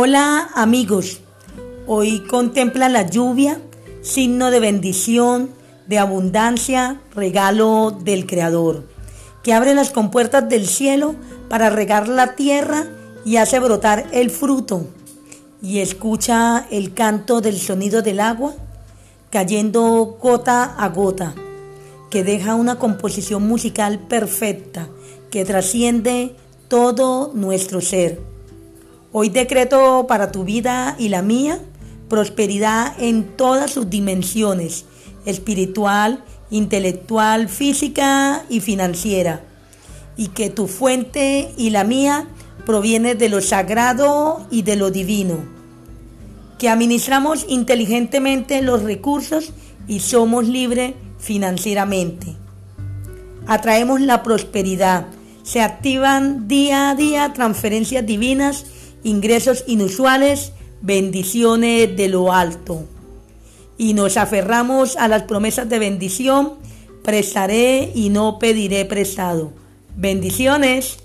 Hola amigos, hoy contempla la lluvia, signo de bendición, de abundancia, regalo del Creador, que abre las compuertas del cielo para regar la tierra y hace brotar el fruto. Y escucha el canto del sonido del agua cayendo gota a gota, que deja una composición musical perfecta que trasciende todo nuestro ser. Hoy decreto para tu vida y la mía prosperidad en todas sus dimensiones, espiritual, intelectual, física y financiera. Y que tu fuente y la mía proviene de lo sagrado y de lo divino. Que administramos inteligentemente los recursos y somos libres financieramente. Atraemos la prosperidad. Se activan día a día transferencias divinas ingresos inusuales, bendiciones de lo alto. Y nos aferramos a las promesas de bendición, prestaré y no pediré prestado. Bendiciones.